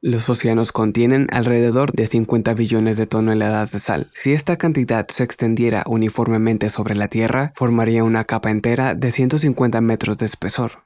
Los océanos contienen alrededor de 50 billones de toneladas de sal. Si esta cantidad se extendiera uniformemente sobre la Tierra, formaría una capa entera de 150 metros de espesor.